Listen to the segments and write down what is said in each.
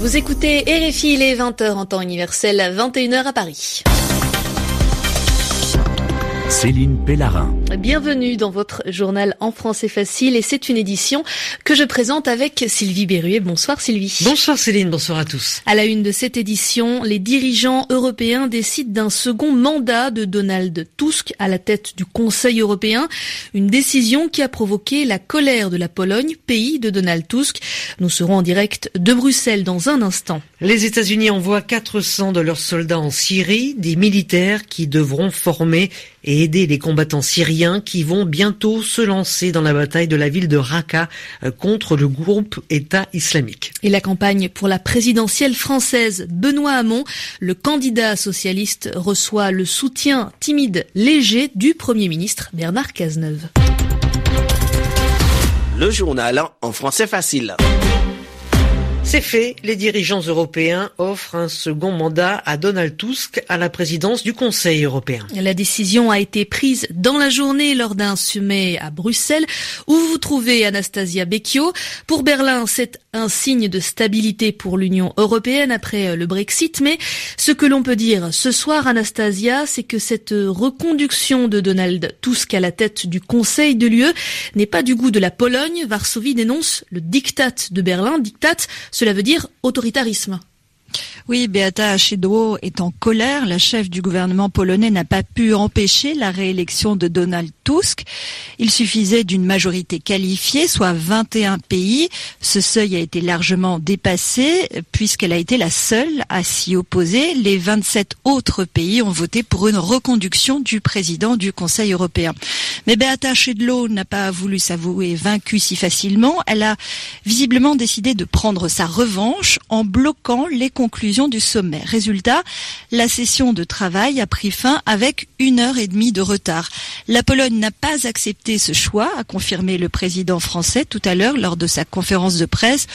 Vous écoutez RFI, il est 20h en temps universel, 21h à Paris. Céline Pellarin. Bienvenue dans votre journal en français facile et c'est une édition que je présente avec Sylvie Berruet. Bonsoir Sylvie. Bonsoir Céline, bonsoir à tous. À la une de cette édition, les dirigeants européens décident d'un second mandat de Donald Tusk à la tête du Conseil européen. Une décision qui a provoqué la colère de la Pologne, pays de Donald Tusk. Nous serons en direct de Bruxelles dans un instant. Les États-Unis envoient 400 de leurs soldats en Syrie, des militaires qui devront former et aider les combattants syriens qui vont bientôt se lancer dans la bataille de la ville de Raqqa euh, contre le groupe État islamique. Et la campagne pour la présidentielle française, Benoît Hamon, le candidat socialiste, reçoit le soutien timide, léger du Premier ministre Bernard Cazeneuve. Le journal en français facile. C'est fait, les dirigeants européens offrent un second mandat à Donald Tusk à la présidence du Conseil européen. La décision a été prise dans la journée lors d'un sommet à Bruxelles où vous trouvez Anastasia Becchio. Pour Berlin, c'est un signe de stabilité pour l'Union européenne après le Brexit, mais ce que l'on peut dire ce soir, Anastasia, c'est que cette reconduction de Donald Tusk à la tête du Conseil de l'UE n'est pas du goût de la Pologne. Varsovie dénonce le diktat de Berlin, diktat cela veut dire autoritarisme. Oui, Beata Szydło est en colère. La chef du gouvernement polonais n'a pas pu empêcher la réélection de Donald Tusk. Il suffisait d'une majorité qualifiée, soit 21 pays. Ce seuil a été largement dépassé puisqu'elle a été la seule à s'y opposer. Les 27 autres pays ont voté pour une reconduction du président du Conseil européen. Mais Beata Szydło n'a pas voulu s'avouer vaincue si facilement. Elle a visiblement décidé de prendre sa revanche en bloquant les conclusions du sommet. Résultat, la session de travail a pris fin avec une heure et demie de retard. La Pologne n'a pas accepté ce choix, a confirmé le président français tout à l'heure lors de sa conférence de presse,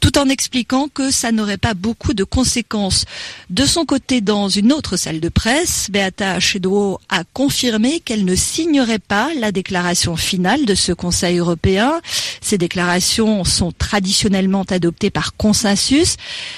tout en expliquant que ça n'aurait pas beaucoup de conséquences. De son côté, dans une autre salle de presse, Beata Szydło a confirmé qu'elle ne signerait pas la déclaration finale de ce Conseil européen. Ces déclarations sont traditionnellement adoptées par consensus.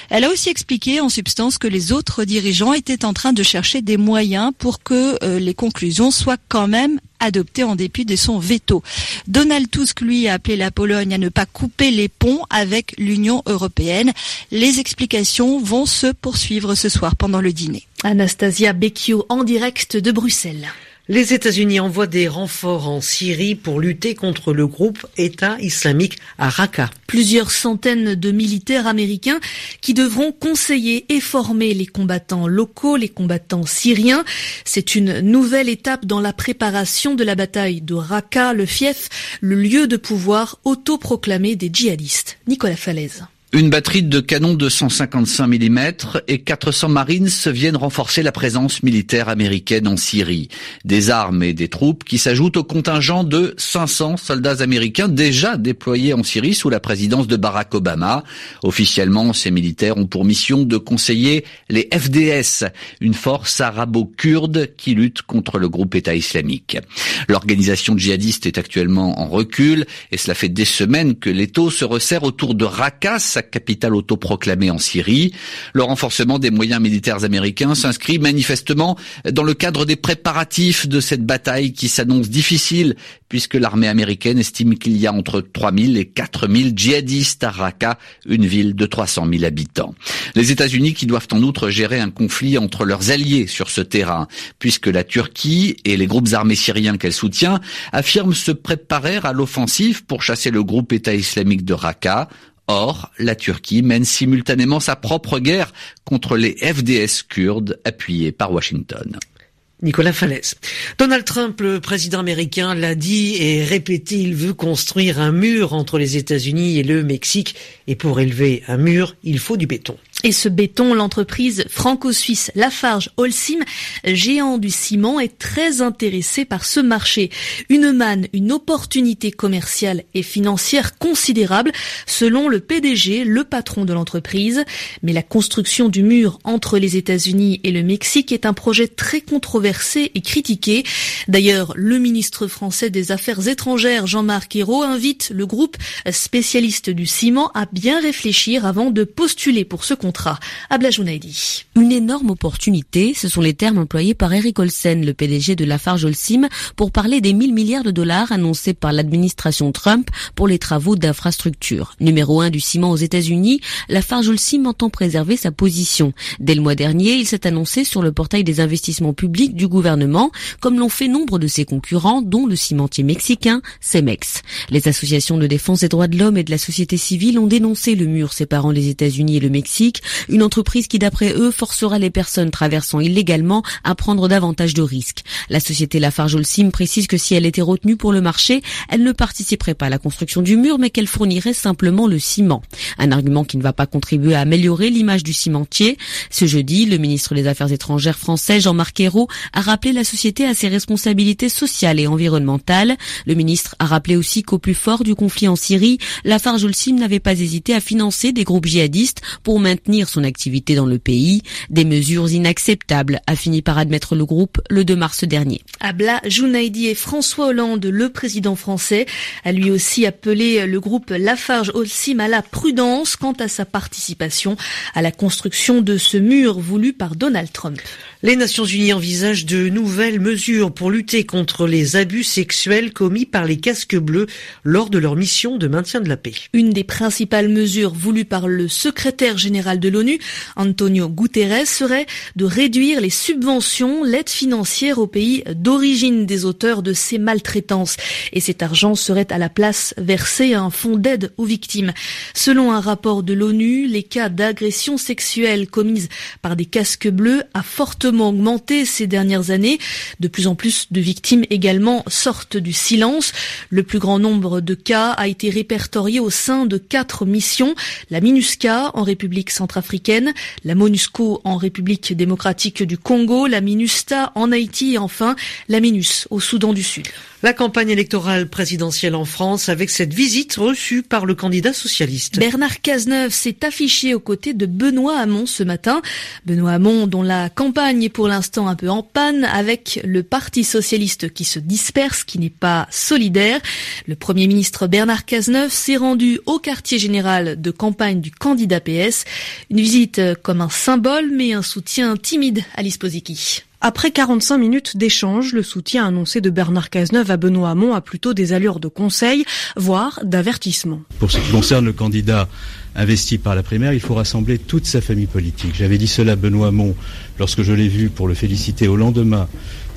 Elle a aussi expliqué en substance que les autres dirigeants étaient en train de chercher des moyens pour que euh, les conclusions soient quand même adoptées en dépit de son veto. Donald Tusk, lui, a appelé la Pologne à ne pas couper les ponts avec l'Union européenne. Les explications vont se poursuivre ce soir pendant le dîner. Anastasia Becchio en direct de Bruxelles. Les États-Unis envoient des renforts en Syrie pour lutter contre le groupe État islamique à Raqqa. Plusieurs centaines de militaires américains qui devront conseiller et former les combattants locaux, les combattants syriens. C'est une nouvelle étape dans la préparation de la bataille de Raqqa, le fief, le lieu de pouvoir autoproclamé des djihadistes. Nicolas Falaise. Une batterie de canons de 155 mm et 400 Marines viennent renforcer la présence militaire américaine en Syrie. Des armes et des troupes qui s'ajoutent au contingent de 500 soldats américains déjà déployés en Syrie sous la présidence de Barack Obama. Officiellement, ces militaires ont pour mission de conseiller les FDS, une force arabo-kurde qui lutte contre le groupe État islamique. L'organisation djihadiste est actuellement en recul et cela fait des semaines que l'étau se resserre autour de Raqqa, sa capitale autoproclamée en Syrie. Le renforcement des moyens militaires américains s'inscrit manifestement dans le cadre des préparatifs de cette bataille qui s'annonce difficile puisque l'armée américaine estime qu'il y a entre 3000 et 4000 djihadistes à Raqqa, une ville de 300 000 habitants. Les États-Unis qui doivent en outre gérer un conflit entre leurs alliés sur ce terrain, puisque la Turquie et les groupes armés syriens qu'elle soutient affirment se préparer à l'offensive pour chasser le groupe État islamique de Raqqa. Or, la Turquie mène simultanément sa propre guerre contre les FDS kurdes appuyés par Washington. Nicolas Falaise. Donald Trump, le président américain, l'a dit et répété, il veut construire un mur entre les États-Unis et le Mexique. Et pour élever un mur, il faut du béton. Et ce béton, l'entreprise franco-suisse Lafarge Holcim, géant du ciment, est très intéressée par ce marché. Une manne, une opportunité commerciale et financière considérable, selon le PDG, le patron de l'entreprise. Mais la construction du mur entre les États-Unis et le Mexique est un projet très controversé et critiqué. D'ailleurs, le ministre français des Affaires étrangères, Jean-Marc Ayrault, invite le groupe spécialiste du ciment à bien réfléchir avant de postuler pour ce contrat. Une énorme opportunité, ce sont les termes employés par Eric Olsen, le PDG de Lafarge Holcim, pour parler des 1000 milliards de dollars annoncés par l'administration Trump pour les travaux d'infrastructure. Numéro un du ciment aux États-Unis, Lafarge Holcim entend préserver sa position. Dès le mois dernier, il s'est annoncé sur le portail des investissements publics du gouvernement, comme l'ont fait nombre de ses concurrents, dont le cimentier mexicain Cemex. Les associations de défense des droits de l'homme et de la société civile ont dénoncé le mur séparant les États-Unis et le Mexique une entreprise qui d'après eux forcera les personnes traversant illégalement à prendre davantage de risques. La société Lafarge Holcim précise que si elle était retenue pour le marché, elle ne participerait pas à la construction du mur mais qu'elle fournirait simplement le ciment. Un argument qui ne va pas contribuer à améliorer l'image du cimentier. Ce jeudi, le ministre des Affaires étrangères français Jean-Marc Ayrault a rappelé la société à ses responsabilités sociales et environnementales. Le ministre a rappelé aussi qu'au plus fort du conflit en Syrie, Lafarge Holcim n'avait pas hésité à financer des groupes djihadistes pour maintenir son activité dans le pays. Des mesures inacceptables, a fini par admettre le groupe le 2 mars dernier. Abla Jounaidi et François Hollande, le président français, a lui aussi appelé le groupe Lafarge Holcim à la prudence quant à sa participation à la construction de ce mur voulu par Donald Trump. Les Nations Unies envisagent de nouvelles mesures pour lutter contre les abus sexuels commis par les casques bleus lors de leur mission de maintien de la paix. Une des principales mesures voulues par le secrétaire général de l'ONU, Antonio Guterres, serait de réduire les subventions, l'aide financière aux pays d'origine des auteurs de ces maltraitances. Et cet argent serait à la place versé à un fonds d'aide aux victimes. Selon un rapport de l'ONU, les cas d'agressions sexuelles commises par des casques bleus a fortement augmenté ces dernières années. De plus en plus de victimes également sortent du silence. Le plus grand nombre de cas a été répertorié au sein de quatre missions. La MINUSCA en République centrafricaine, la MONUSCO en République démocratique du Congo, la MINUSTA en Haïti et enfin la MINUS au Soudan du Sud. La campagne électorale présidentielle en France avec cette visite reçue par le candidat socialiste. Bernard Cazeneuve s'est affiché aux côtés de Benoît Hamon ce matin. Benoît Hamon dont la campagne est pour l'instant un peu en panne avec le Parti socialiste qui se disperse, qui n'est pas solidaire. Le Premier ministre Bernard Cazeneuve s'est rendu au quartier général de campagne du candidat PS. Une visite comme un symbole mais un soutien timide à l'Isposiki. Après 45 minutes d'échange, le soutien annoncé de Bernard Cazeneuve à Benoît Hamon a plutôt des allures de conseil, voire d'avertissement. Pour ce qui concerne le candidat investi par la primaire, il faut rassembler toute sa famille politique. J'avais dit cela à Benoît Hamon lorsque je l'ai vu pour le féliciter au lendemain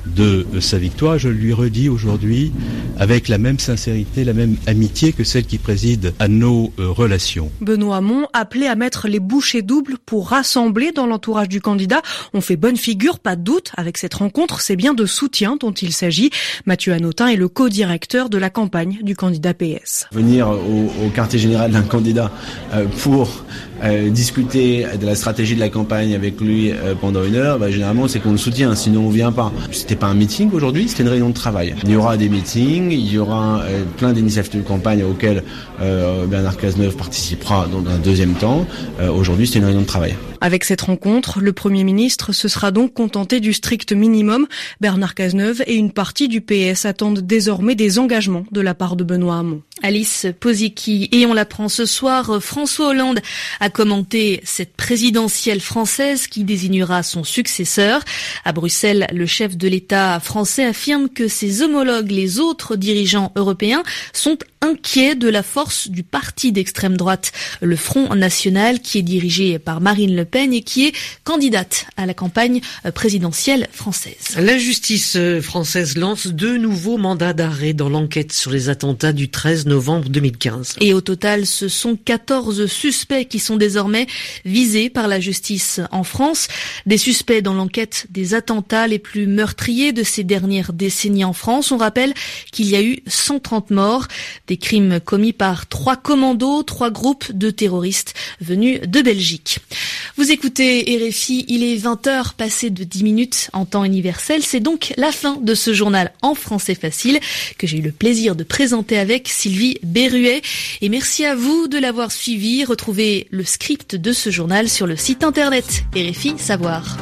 de sa victoire. Je lui redis aujourd'hui avec la même sincérité, la même amitié que celle qui préside à nos euh, relations. Benoît Hamon appelé à mettre les bouchées doubles pour rassembler dans l'entourage du candidat. On fait bonne figure, pas de doute. Avec cette rencontre, c'est bien de soutien dont il s'agit. Mathieu Anotin est le co-directeur de la campagne du candidat PS. Venir au, quartier général d'un candidat euh, pour euh, discuter de la stratégie de la campagne avec lui pendant une heure, bah, généralement c'est qu'on le soutient, sinon on vient pas c'était pas un meeting aujourd'hui, c'était une réunion de travail. Il y aura des meetings, il y aura euh, plein d'initiatives de campagne auxquelles euh, Bernard Cazeneuve participera dans un deuxième temps. Euh, aujourd'hui, c'était une réunion de travail. Avec cette rencontre, le Premier ministre se sera donc contenté du strict minimum. Bernard Cazeneuve et une partie du PS attendent désormais des engagements de la part de Benoît Hamon. Alice Posicki, et on l'apprend ce soir, François Hollande a commenté cette présidentielle française qui désignera son successeur. À Bruxelles, le chef de l'État français affirme que ses homologues, les autres dirigeants européens, sont inquiets de la force du parti d'extrême droite, le Front National, qui est dirigé par Marine Le Pen et qui est candidate à la campagne présidentielle française. La justice française lance deux nouveaux mandats d'arrêt dans l'enquête sur les attentats du 13 novembre 2015. Et au total, ce sont 14 suspects qui sont désormais visés par la justice en France. Des suspects dans l'enquête des attentats les plus meurtriers de ces dernières décennies en France. On rappelle qu'il y a eu 130 morts Des crimes commis par trois commandos, trois groupes de terroristes venus de Belgique. Vous écoutez RFI, il est 20h passé de 10 minutes en temps universel. C'est donc la fin de ce journal en français facile que j'ai eu le plaisir de présenter avec Sylvie Berruet. Et merci à vous de l'avoir suivi. Retrouvez le script de ce journal sur le site internet RFI Savoir.